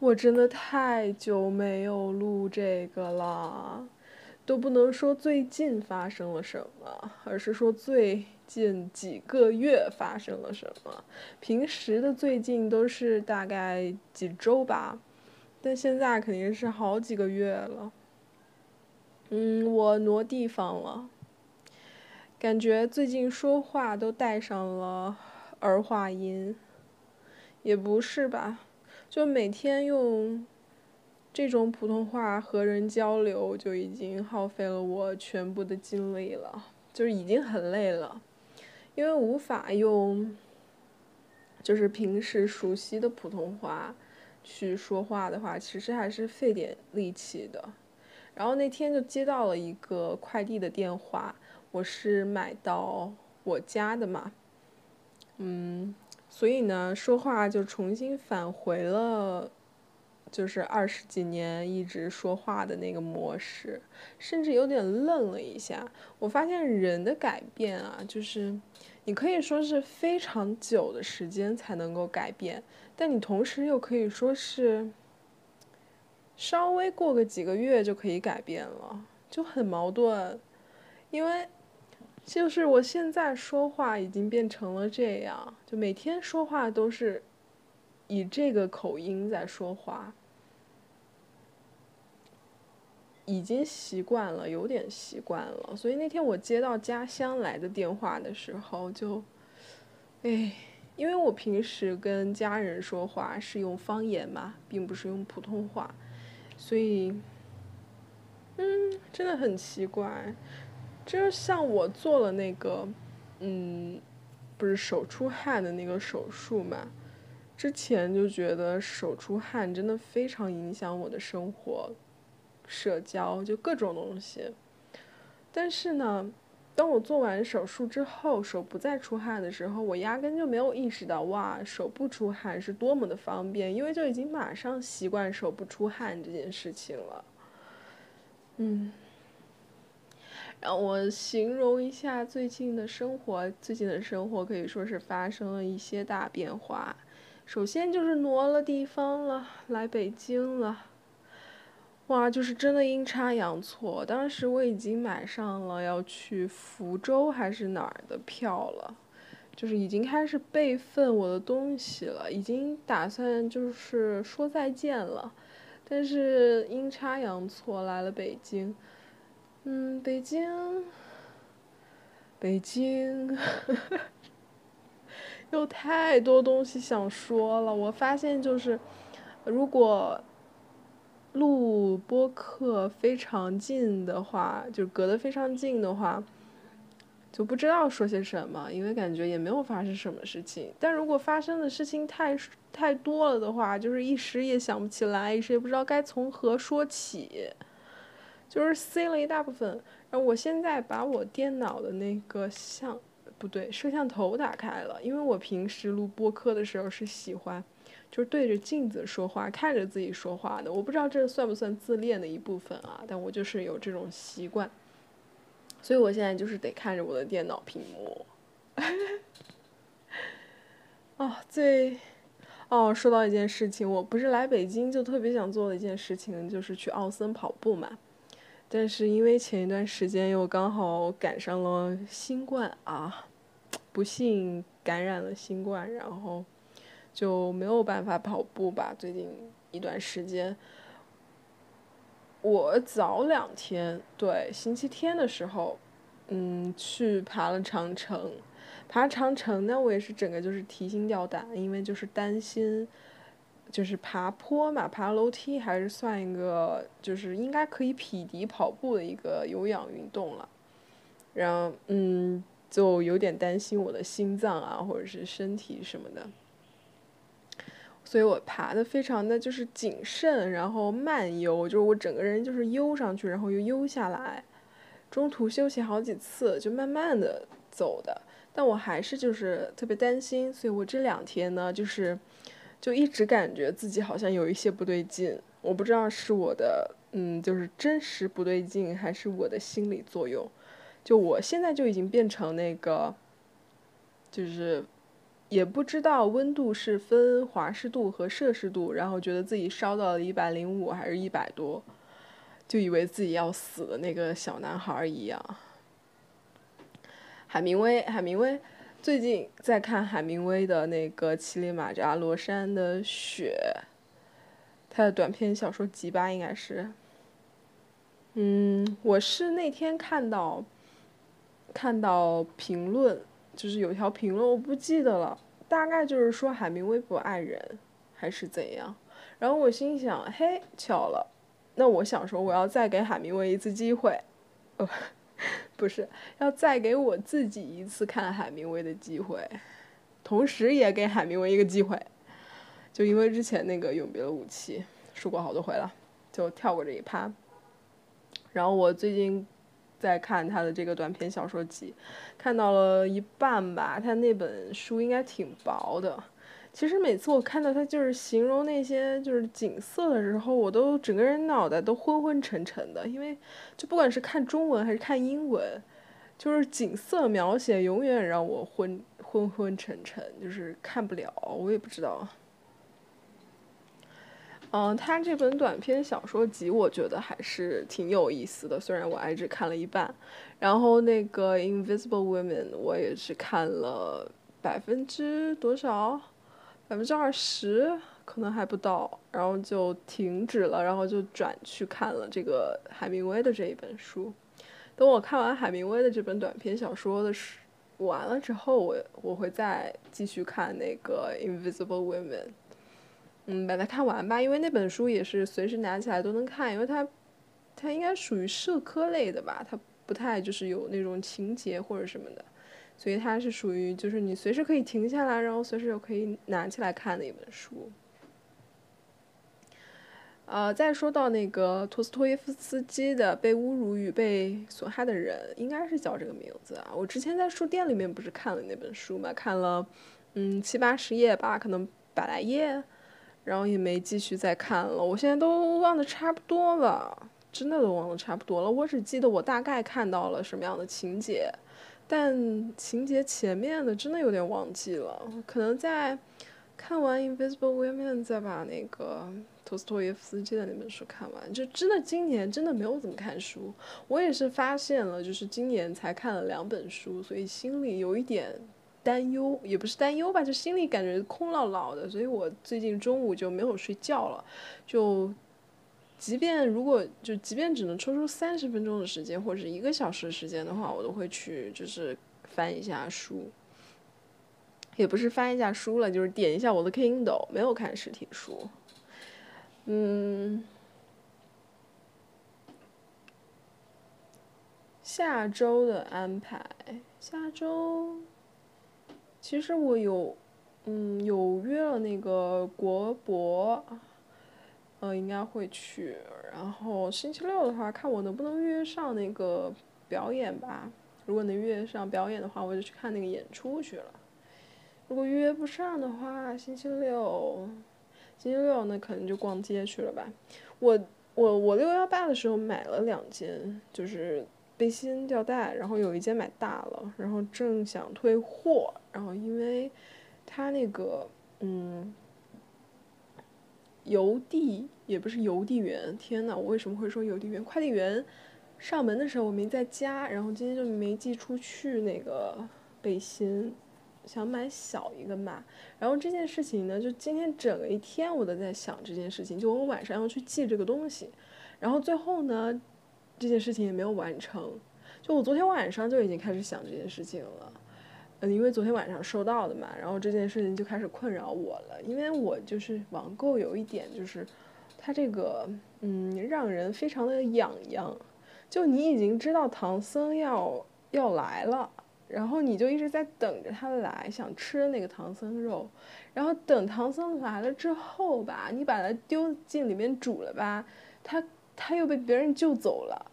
我真的太久没有录这个了，都不能说最近发生了什么，而是说最近几个月发生了什么。平时的最近都是大概几周吧，但现在肯定是好几个月了。嗯，我挪地方了，感觉最近说话都带上了儿化音，也不是吧？就每天用这种普通话和人交流，就已经耗费了我全部的精力了，就是已经很累了，因为无法用，就是平时熟悉的普通话去说话的话，其实还是费点力气的。然后那天就接到了一个快递的电话，我是买到我家的嘛，嗯。所以呢，说话就重新返回了，就是二十几年一直说话的那个模式，甚至有点愣了一下。我发现人的改变啊，就是你可以说是非常久的时间才能够改变，但你同时又可以说是稍微过个几个月就可以改变了，就很矛盾，因为。就是我现在说话已经变成了这样，就每天说话都是以这个口音在说话，已经习惯了，有点习惯了。所以那天我接到家乡来的电话的时候，就，哎，因为我平时跟家人说话是用方言嘛，并不是用普通话，所以，嗯，真的很奇怪。就是像我做了那个，嗯，不是手出汗的那个手术嘛，之前就觉得手出汗真的非常影响我的生活、社交，就各种东西。但是呢，当我做完手术之后，手不再出汗的时候，我压根就没有意识到，哇，手不出汗是多么的方便，因为就已经马上习惯手不出汗这件事情了。嗯。让我形容一下最近的生活。最近的生活可以说是发生了一些大变化。首先就是挪了地方了，来北京了。哇，就是真的阴差阳错。当时我已经买上了要去福州还是哪儿的票了，就是已经开始备份我的东西了，已经打算就是说再见了。但是阴差阳错来了北京。嗯，北京，北京，有太多东西想说了。我发现就是，如果录播课非常近的话，就隔得非常近的话，就不知道说些什么，因为感觉也没有发生什么事情。但如果发生的事情太太多了的话，就是一时也想不起来，一时也不知道该从何说起。就是塞了一大部分，然后我现在把我电脑的那个相，不对，摄像头打开了，因为我平时录播客的时候是喜欢，就是对着镜子说话，看着自己说话的。我不知道这算不算自恋的一部分啊，但我就是有这种习惯，所以我现在就是得看着我的电脑屏幕。哦，最，哦，说到一件事情，我不是来北京就特别想做的一件事情，就是去奥森跑步嘛。但是因为前一段时间又刚好赶上了新冠啊，不幸感染了新冠，然后就没有办法跑步吧。最近一段时间，我早两天对星期天的时候，嗯，去爬了长城。爬长城呢，我也是整个就是提心吊胆，因为就是担心。就是爬坡嘛，爬楼梯还是算一个，就是应该可以匹敌跑步的一个有氧运动了。然后，嗯，就有点担心我的心脏啊，或者是身体什么的。所以我爬的非常的就是谨慎，然后慢悠，就是我整个人就是悠上去，然后又悠下来，中途休息好几次，就慢慢的走的。但我还是就是特别担心，所以我这两天呢，就是。就一直感觉自己好像有一些不对劲，我不知道是我的，嗯，就是真实不对劲，还是我的心理作用。就我现在就已经变成那个，就是也不知道温度是分华氏度和摄氏度，然后觉得自己烧到了一百零五还是一百多，就以为自己要死的那个小男孩一样。海明威，海明威，最近在看海明威的那个《乞力马扎罗山的雪》，他的短篇小说集吧，应该是。嗯，我是那天看到，看到评论，就是有条评论，我不记得了，大概就是说海明威不爱人，还是怎样。然后我心想，嘿，巧了，那我想说，我要再给海明威一次机会，呃。不是，要再给我自己一次看海明威的机会，同时也给海明威一个机会，就因为之前那个《永别了武器》说过好多回了，就跳过这一趴。然后我最近在看他的这个短篇小说集，看到了一半吧，他那本书应该挺薄的。其实每次我看到他就是形容那些就是景色的时候，我都整个人脑袋都昏昏沉沉的，因为就不管是看中文还是看英文，就是景色描写永远让我昏昏昏沉沉，就是看不了，我也不知道。嗯，他这本短篇小说集我觉得还是挺有意思的，虽然我还只看了一半。然后那个《Invisible Women》我也是看了百分之多少？百分之二十可能还不到，然后就停止了，然后就转去看了这个海明威的这一本书。等我看完海明威的这本短篇小说的时完了之后，我我会再继续看那个《Invisible Women》。嗯，把它看完吧，因为那本书也是随时拿起来都能看，因为它它应该属于社科类的吧，它不太就是有那种情节或者什么的。所以它是属于就是你随时可以停下来，然后随时又可以拿起来看的一本书。呃，再说到那个托斯托耶夫斯基的《被侮辱与被损害的人》，应该是叫这个名字啊。我之前在书店里面不是看了那本书嘛，看了嗯七八十页吧，可能百来页，然后也没继续再看了。我现在都忘得差不多了，真的都忘得差不多了。我只记得我大概看到了什么样的情节。但情节前面的真的有点忘记了，可能在看完《Invisible Women》再把那个托斯托耶夫斯基的那本书看完。就真的今年真的没有怎么看书，我也是发现了，就是今年才看了两本书，所以心里有一点担忧，也不是担忧吧，就心里感觉空落落的，所以我最近中午就没有睡觉了，就。即便如果就即便只能抽出三十分钟的时间或者一个小时的时间的话，我都会去就是翻一下书，也不是翻一下书了，就是点一下我的 Kindle，没有看实体书。嗯，下周的安排，下周其实我有嗯有约了那个国博。呃，应该会去。然后星期六的话，看我能不能约上那个表演吧。如果能约上表演的话，我就去看那个演出去了。如果约不上的话，星期六，星期六那可能就逛街去了吧。我我我六幺八的时候买了两件，就是背心吊带，然后有一件买大了，然后正想退货，然后因为它那个嗯。邮递也不是邮递员，天呐，我为什么会说邮递员？快递员上门的时候我没在家，然后今天就没寄出去那个背心，想买小一个码。然后这件事情呢，就今天整个一天我都在想这件事情，就我晚上要去寄这个东西，然后最后呢，这件事情也没有完成。就我昨天晚上就已经开始想这件事情了。因为昨天晚上收到的嘛，然后这件事情就开始困扰我了。因为我就是网购有一点就是，它这个嗯让人非常的痒痒。就你已经知道唐僧要要来了，然后你就一直在等着他来，想吃那个唐僧肉。然后等唐僧来了之后吧，你把它丢进里面煮了吧，他他又被别人救走了。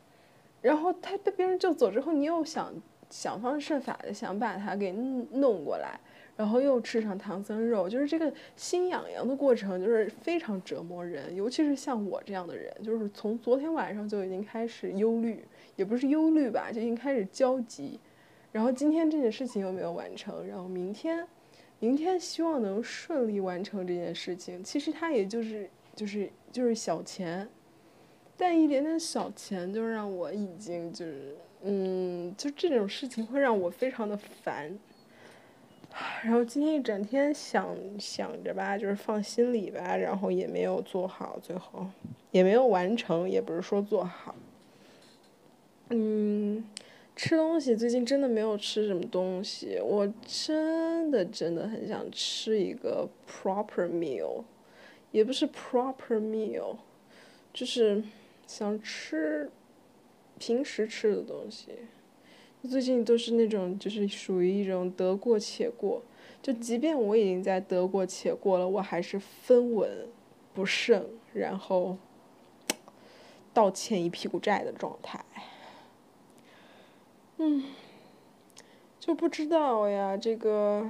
然后他被别人救走之后，你又想。想方设法的想把它给弄过来，然后又吃上唐僧肉，就是这个心痒痒的过程，就是非常折磨人。尤其是像我这样的人，就是从昨天晚上就已经开始忧虑，也不是忧虑吧，就已经开始焦急。然后今天这件事情又没有完成，然后明天明天希望能顺利完成这件事情。其实它也就是就是就是小钱，但一点点小钱就让我已经就是嗯，就这种事情会让我非常的烦。然后今天一整天想想着吧，就是放心里吧，然后也没有做好，最后也没有完成，也不是说做好。嗯，吃东西最近真的没有吃什么东西，我真的真的很想吃一个 proper meal，也不是 proper meal，就是想吃平时吃的东西。最近都是那种就是属于一种得过且过，就即便我已经在得过且过了，我还是分文不剩，然后倒欠一屁股债的状态。嗯，就不知道呀，这个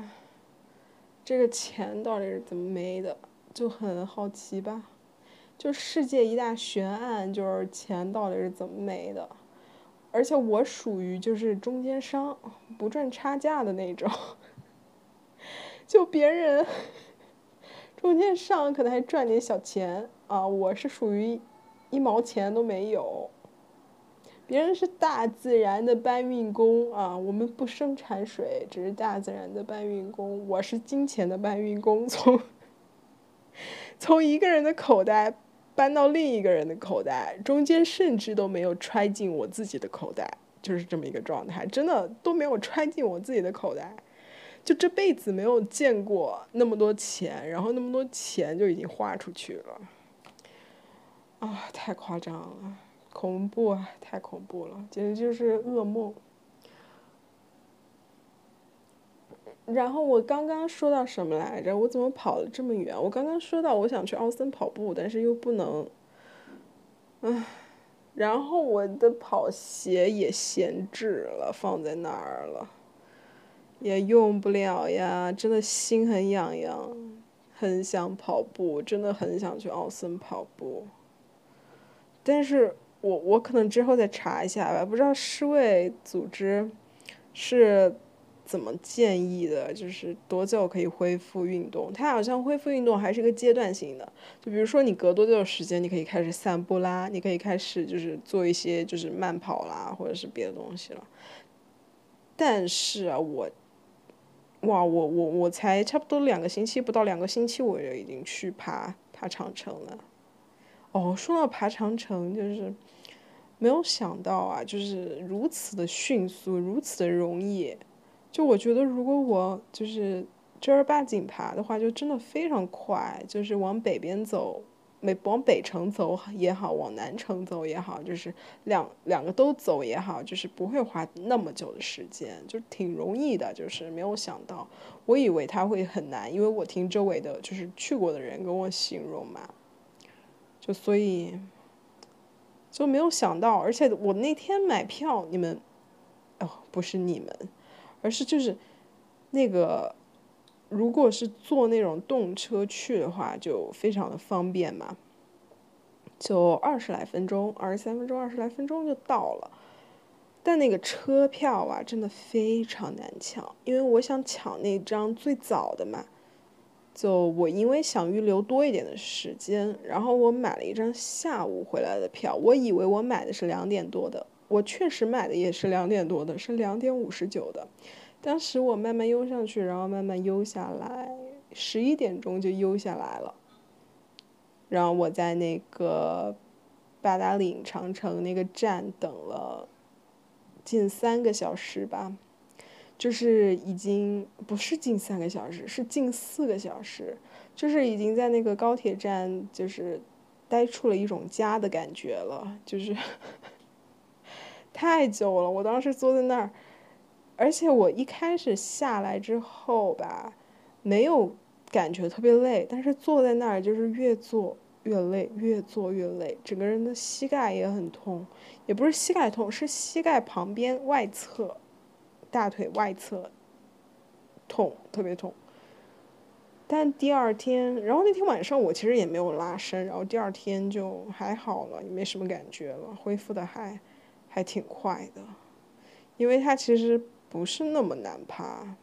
这个钱到底是怎么没的，就很好奇吧。就世界一大悬案，就是钱到底是怎么没的。而且我属于就是中间商，不赚差价的那种。就别人中间商可能还赚点小钱啊，我是属于一毛钱都没有。别人是大自然的搬运工啊，我们不生产水，只是大自然的搬运工。我是金钱的搬运工，从 从一个人的口袋。搬到另一个人的口袋，中间甚至都没有揣进我自己的口袋，就是这么一个状态，真的都没有揣进我自己的口袋，就这辈子没有见过那么多钱，然后那么多钱就已经花出去了，啊，太夸张了，恐怖啊，太恐怖了，简直就是噩梦。然后我刚刚说到什么来着？我怎么跑了这么远？我刚刚说到我想去奥森跑步，但是又不能，唉，然后我的跑鞋也闲置了，放在那儿了，也用不了呀，真的心很痒痒，很想跑步，真的很想去奥森跑步，但是我我可能之后再查一下吧，不知道世卫组织是。怎么建议的？就是多久可以恢复运动？它好像恢复运动还是个阶段性的。就比如说你隔多久时间，你可以开始散步啦，你可以开始就是做一些就是慢跑啦，或者是别的东西了。但是啊，我，哇，我我我才差不多两个星期，不到两个星期我就已经去爬爬长城了。哦，说到爬长城，就是没有想到啊，就是如此的迅速，如此的容易。就我觉得，如果我就是正儿八经爬的话，就真的非常快。就是往北边走，没往北城走也好，往南城走也好，就是两两个都走也好，就是不会花那么久的时间，就挺容易的。就是没有想到，我以为它会很难，因为我听周围的就是去过的人跟我形容嘛，就所以就没有想到。而且我那天买票，你们哦，不是你们。而是就是，那个，如果是坐那种动车去的话，就非常的方便嘛，就二十来分钟，二十三分钟，二十来分钟就到了。但那个车票啊，真的非常难抢，因为我想抢那张最早的嘛，就我因为想预留多一点的时间，然后我买了一张下午回来的票，我以为我买的是两点多的。我确实买的也是两点多的，是两点五十九的。当时我慢慢悠上去，然后慢慢悠下来，十一点钟就悠下来了。然后我在那个八达岭长城那个站等了近三个小时吧，就是已经不是近三个小时，是近四个小时，就是已经在那个高铁站就是待出了一种家的感觉了，就是。太久了，我当时坐在那儿，而且我一开始下来之后吧，没有感觉特别累，但是坐在那儿就是越坐越累，越坐越累，整个人的膝盖也很痛，也不是膝盖痛，是膝盖旁边外侧，大腿外侧痛，特别痛。但第二天，然后那天晚上我其实也没有拉伸，然后第二天就还好了，也没什么感觉了，恢复的还。还挺快的，因为它其实不是那么难爬，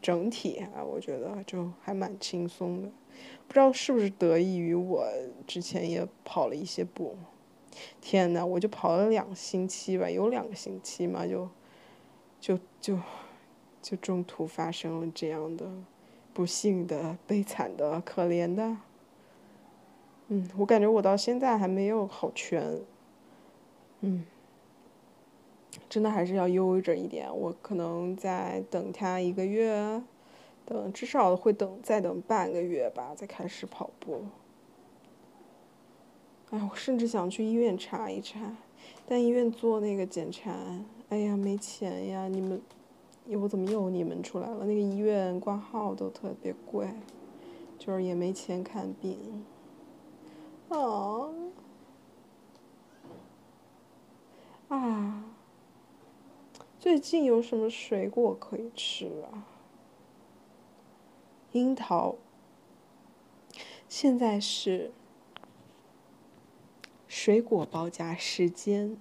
整体啊，我觉得就还蛮轻松的。不知道是不是得益于我之前也跑了一些步。天呐，我就跑了两星期吧，有两个星期嘛，就就就就中途发生了这样的不幸的、悲惨的、可怜的。嗯，我感觉我到现在还没有好全。嗯。真的还是要悠着一点，我可能再等他一个月，等至少会等再等半个月吧，再开始跑步。哎，我甚至想去医院查一查，但医院做那个检查，哎呀，没钱呀！你们，我怎么又你们出来了？那个医院挂号都特别贵，就是也没钱看病。啊！啊！最近有什么水果可以吃啊？樱桃。现在是水果报价时间，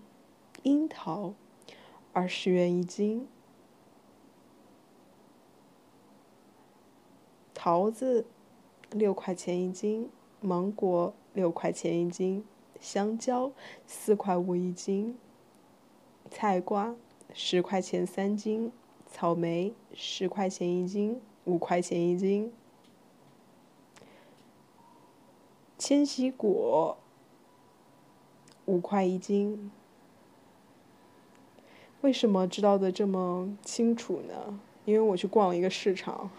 樱桃二十元一斤，桃子六块钱一斤，芒果六块钱一斤，香蕉四块五一斤，菜瓜。十块钱三斤，草莓十块钱一斤，五块钱一斤。千禧果五块一斤。为什么知道的这么清楚呢？因为我去逛了一个市场，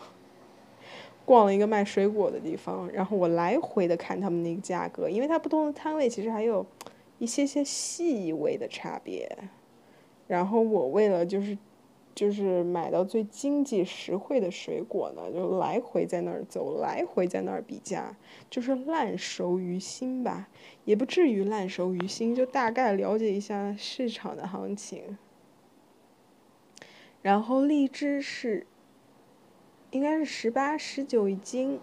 逛了一个卖水果的地方，然后我来回的看他们那个价格，因为它不同的摊位其实还有一些些细微的差别。然后我为了就是，就是买到最经济实惠的水果呢，就来回在那儿走，来回在那儿比价，就是烂熟于心吧，也不至于烂熟于心，就大概了解一下市场的行情。然后荔枝是，应该是十八、十九一斤，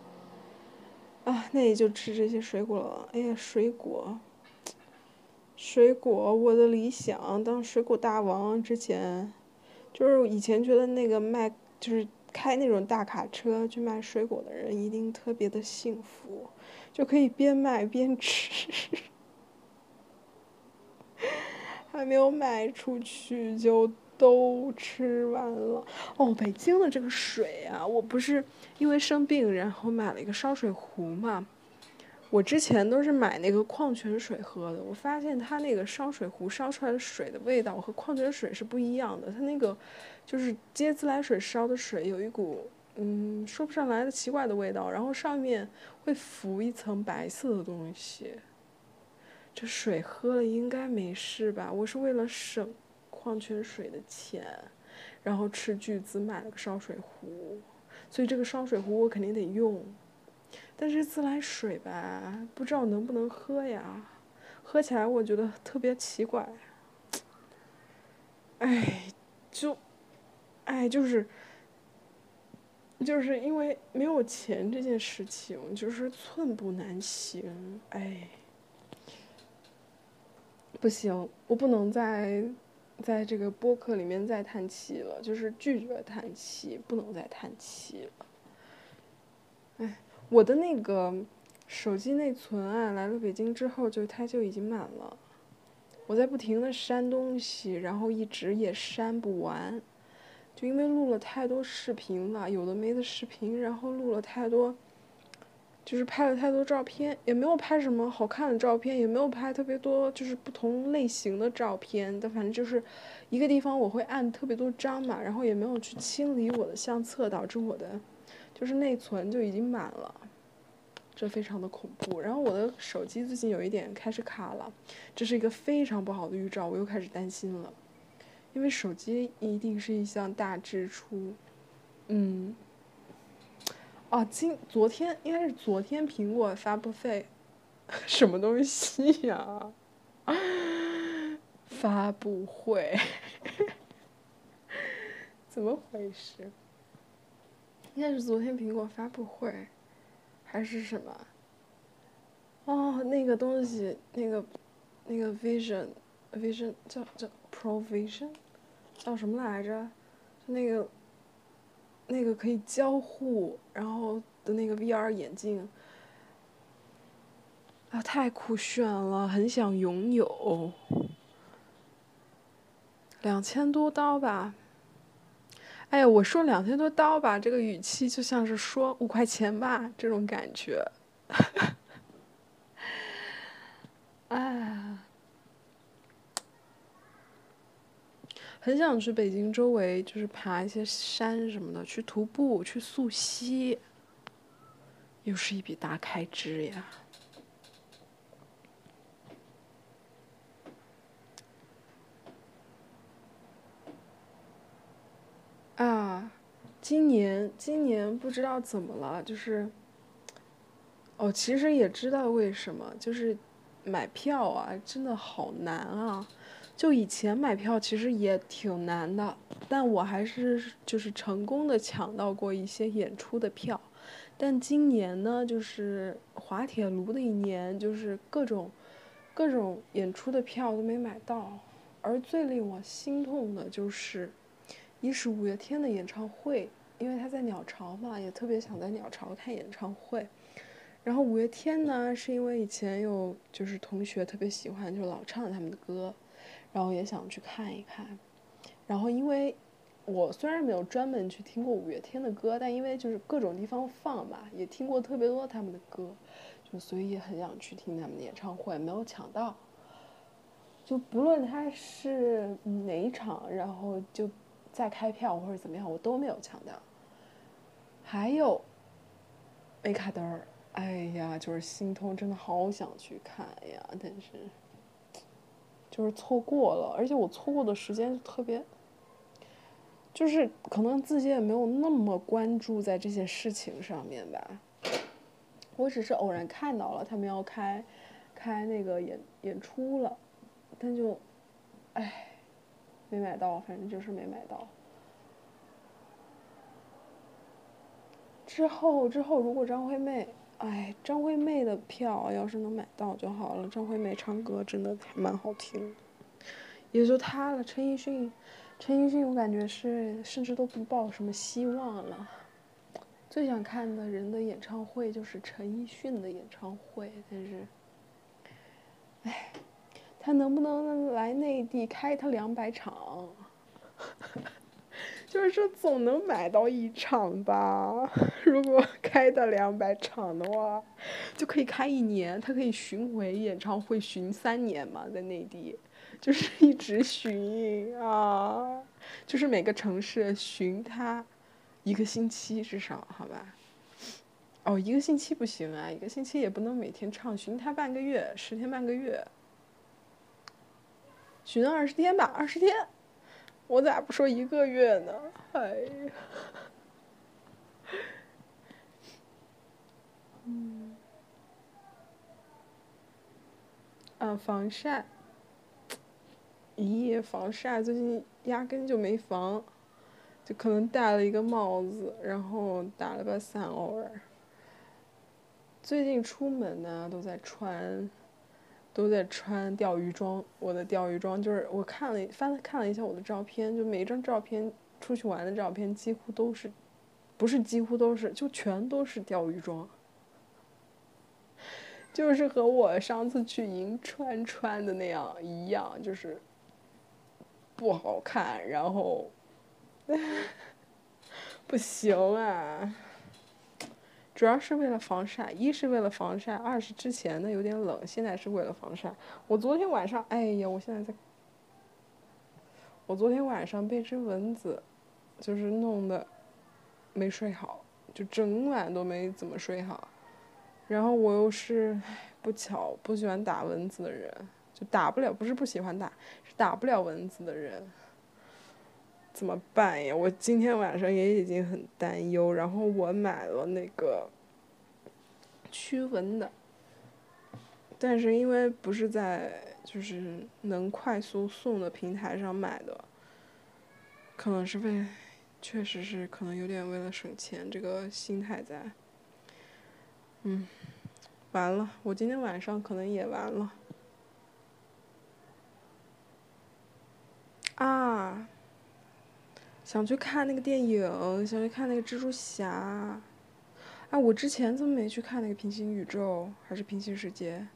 啊，那也就吃这些水果了。哎呀，水果。水果，我的理想当水果大王之前，就是以前觉得那个卖就是开那种大卡车去卖水果的人一定特别的幸福，就可以边卖边吃，还没有卖出去就都吃完了。哦，北京的这个水啊，我不是因为生病然后买了一个烧水壶嘛。我之前都是买那个矿泉水喝的，我发现它那个烧水壶烧出来的水的味道和矿泉水是不一样的。它那个就是接自来水烧的水，有一股嗯说不上来的奇怪的味道，然后上面会浮一层白色的东西。这水喝了应该没事吧？我是为了省矿泉水的钱，然后斥巨资买了个烧水壶，所以这个烧水壶我肯定得用。但是自来水吧，不知道能不能喝呀？喝起来我觉得特别奇怪。哎，就，哎，就是，就是因为没有钱这件事情，就是寸步难行。哎，不行，我不能再在这个播客里面再叹气了，就是拒绝叹气，不能再叹气了。哎。我的那个手机内存啊，来了北京之后就它就已经满了，我在不停的删东西，然后一直也删不完，就因为录了太多视频了，有的没的视频，然后录了太多，就是拍了太多照片，也没有拍什么好看的照片，也没有拍特别多就是不同类型的照片，但反正就是一个地方我会按特别多张嘛，然后也没有去清理我的相册，导致我的。就是内存就已经满了，这非常的恐怖。然后我的手机最近有一点开始卡了，这是一个非常不好的预兆，我又开始担心了。因为手机一定是一项大支出，嗯，哦，今昨天应该是昨天苹果发布会，什么东西呀？发布会，怎么回事？应该是昨天苹果发布会，还是什么？哦，那个东西，那个，那个 Vision，Vision 叫叫 Provision，叫什么来着？就那个，那个可以交互，然后的那个 VR 眼镜，啊，太酷炫了，很想拥有。两千多刀吧。哎呀，我说两千多刀吧，这个语气就像是说五块钱吧，这种感觉。哎，很想去北京周围，就是爬一些山什么的，去徒步，去溯溪，又是一笔大开支呀。啊，今年今年不知道怎么了，就是，哦，其实也知道为什么，就是买票啊，真的好难啊！就以前买票其实也挺难的，但我还是就是成功的抢到过一些演出的票，但今年呢，就是滑铁卢的一年，就是各种各种演出的票都没买到，而最令我心痛的就是。一是五月天的演唱会，因为他在鸟巢嘛，也特别想在鸟巢看演唱会。然后五月天呢，是因为以前有就是同学特别喜欢，就老唱他们的歌，然后也想去看一看。然后因为我虽然没有专门去听过五月天的歌，但因为就是各种地方放嘛，也听过特别多他们的歌，就所以也很想去听他们的演唱会，没有抢到。就不论他是哪一场，然后就。再开票或者怎么样，我都没有抢到。还有，梅卡德尔，哎呀，就是心痛，真的好想去看呀，但是就是错过了，而且我错过的时间特别，就是可能自己也没有那么关注在这些事情上面吧。我只是偶然看到了他们要开开那个演演出了，但就，哎。没买到，反正就是没买到。之后之后，如果张惠妹，哎，张惠妹的票要是能买到就好了。张惠妹唱歌真的蛮好听，也就她了。陈奕迅，陈奕迅我感觉是甚至都不抱什么希望了。最想看的人的演唱会就是陈奕迅的演唱会，但是，哎。他能不能来内地开他两百场？就是说总能买到一场吧。如果开的两百场的话，就可以开一年。他可以巡回演唱会巡三年嘛，在内地，就是一直巡啊，就是每个城市巡他一个星期至少，好吧？哦，一个星期不行啊，一个星期也不能每天唱，巡他半个月，十天半个月。巡二十天吧，二十天，我咋不说一个月呢？哎呀，嗯，啊，防晒，咦，防晒最近压根就没防，就可能戴了一个帽子，然后打了把伞，偶尔。最近出门呢，都在穿。都在穿钓鱼装，我的钓鱼装就是我看了翻看了一下我的照片，就每一张照片出去玩的照片几乎都是，不是几乎都是，就全都是钓鱼装，就是和我上次去银川穿的那样一样，就是不好看，然后 不行啊。主要是为了防晒，一是为了防晒，二是之前的有点冷，现在是为了防晒。我昨天晚上，哎呀，我现在在，我昨天晚上被只蚊子，就是弄的，没睡好，就整晚都没怎么睡好。然后我又是，不巧不喜欢打蚊子的人，就打不了，不是不喜欢打，是打不了蚊子的人。怎么办呀？我今天晚上也已经很担忧，然后我买了那个驱蚊的，但是因为不是在就是能快速送的平台上买的，可能是为，确实是可能有点为了省钱这个心态在，嗯，完了，我今天晚上可能也完了，啊。想去看那个电影，想去看那个蜘蛛侠。哎，我之前怎么没去看那个平行宇宙还是平行世界？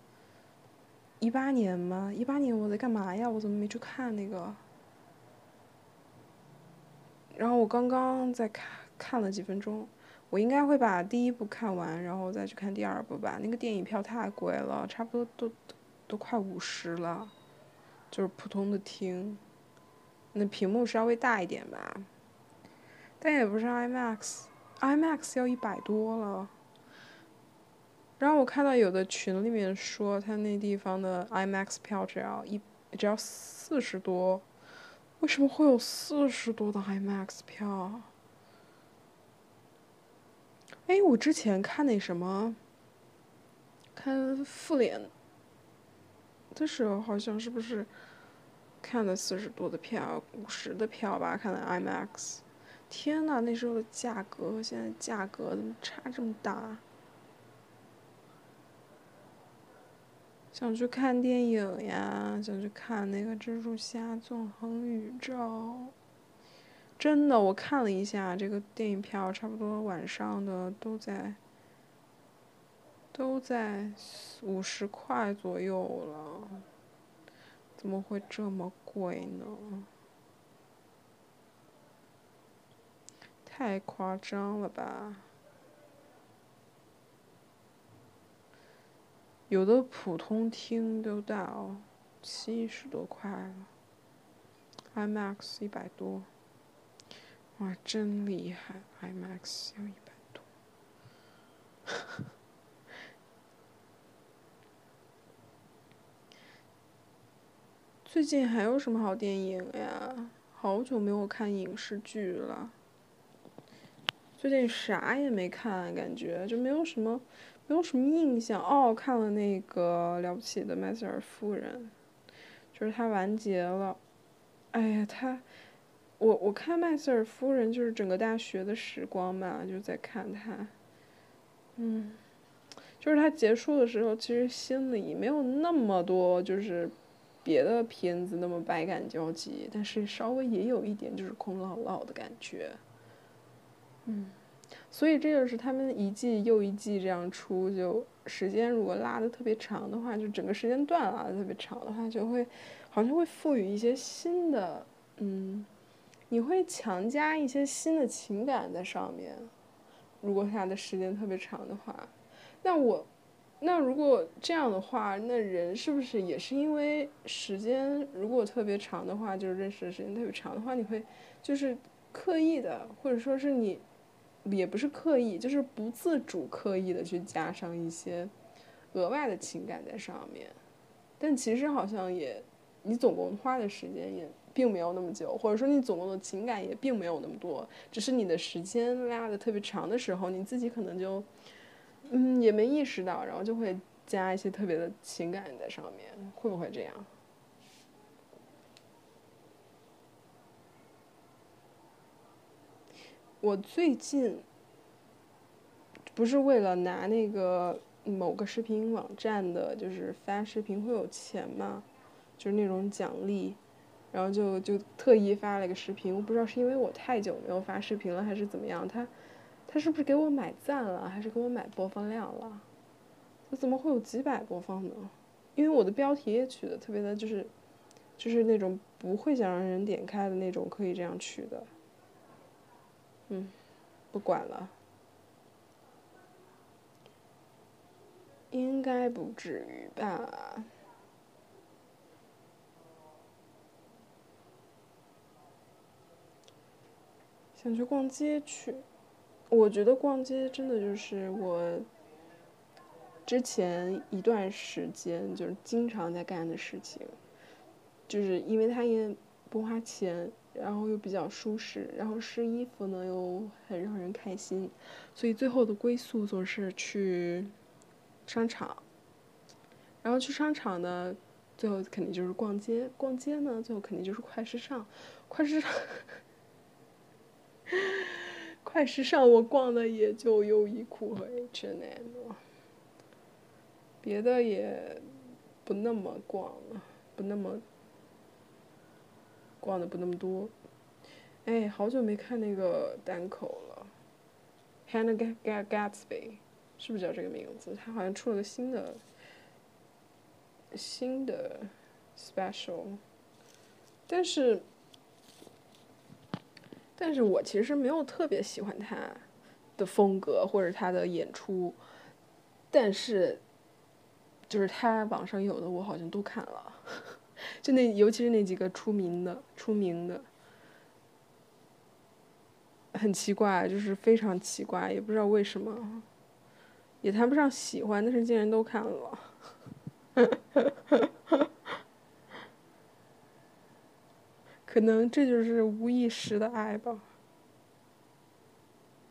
一八年吗？一八年我在干嘛呀？我怎么没去看那个？然后我刚刚在看看了几分钟，我应该会把第一部看完，然后再去看第二部吧。那个电影票太贵了，差不多都都快五十了，就是普通的厅，那屏幕稍微大一点吧，但也不是 IMAX，IMAX 要一百多了。然后我看到有的群里面说，他那地方的 IMAX 票只要一只要四十多，为什么会有四十多的 IMAX 票？哎，我之前看那什么，看复联的时候，好像是不是看了四十多的票，五十的票吧？看的 IMAX，天呐，那时候的价格和现在价格怎么差这么大？想去看电影呀，想去看那个《蜘蛛侠：纵横宇宙》。真的，我看了一下这个电影票，差不多晚上的都在都在五十块左右了。怎么会这么贵呢？太夸张了吧！有的普通厅都到七十多块了，IMAX 一百多，哇，真厉害！IMAX 要一百多。最近还有什么好电影呀？好久没有看影视剧了。最近啥也没看，感觉就没有什么。没有什么印象哦，看了那个了不起的麦瑟尔夫人，就是它完结了。哎呀，他，我我看麦瑟尔夫人就是整个大学的时光嘛，就在看它。嗯，就是它结束的时候，其实心里没有那么多就是别的片子那么百感交集，但是稍微也有一点就是空落落的感觉。嗯。所以这就是他们一季又一季这样出，就时间如果拉的特别长的话，就整个时间段拉的特别长的话，就会好像会赋予一些新的，嗯，你会强加一些新的情感在上面。如果它的时间特别长的话，那我，那如果这样的话，那人是不是也是因为时间如果特别长的话，就是认识的时间特别长的话，你会就是刻意的，或者说是你。也不是刻意，就是不自主刻意的去加上一些额外的情感在上面，但其实好像也，你总共花的时间也并没有那么久，或者说你总共的情感也并没有那么多，只是你的时间拉的特别长的时候，你自己可能就，嗯，也没意识到，然后就会加一些特别的情感在上面，会不会这样？我最近不是为了拿那个某个视频网站的，就是发视频会有钱嘛，就是那种奖励，然后就就特意发了一个视频。我不知道是因为我太久没有发视频了，还是怎么样，他他是不是给我买赞了，还是给我买播放量了？我怎么会有几百播放呢？因为我的标题也取的特别的，就是就是那种不会想让人点开的那种，可以这样取的。嗯，不管了，应该不至于吧？想去逛街去，我觉得逛街真的就是我之前一段时间就是经常在干的事情，就是因为它也不花钱。然后又比较舒适，然后试衣服呢又很让人开心，所以最后的归宿总是去商场。然后去商场呢，最后肯定就是逛街。逛街呢，最后肯定就是快时尚。快时尚，快时尚，我逛的也就优衣库和 H&M，别的也不那么逛了，不那么。逛的不那么多，哎，好久没看那个单口了。Hannah Gatsby，是不是叫这个名字？他好像出了个新的新的 special，但是但是我其实没有特别喜欢他的风格或者他的演出，但是就是他网上有的我好像都看了，就那尤其是那几个出名的出名的。很奇怪，就是非常奇怪，也不知道为什么，也谈不上喜欢，但是竟然都看了，可能这就是无意识的爱吧。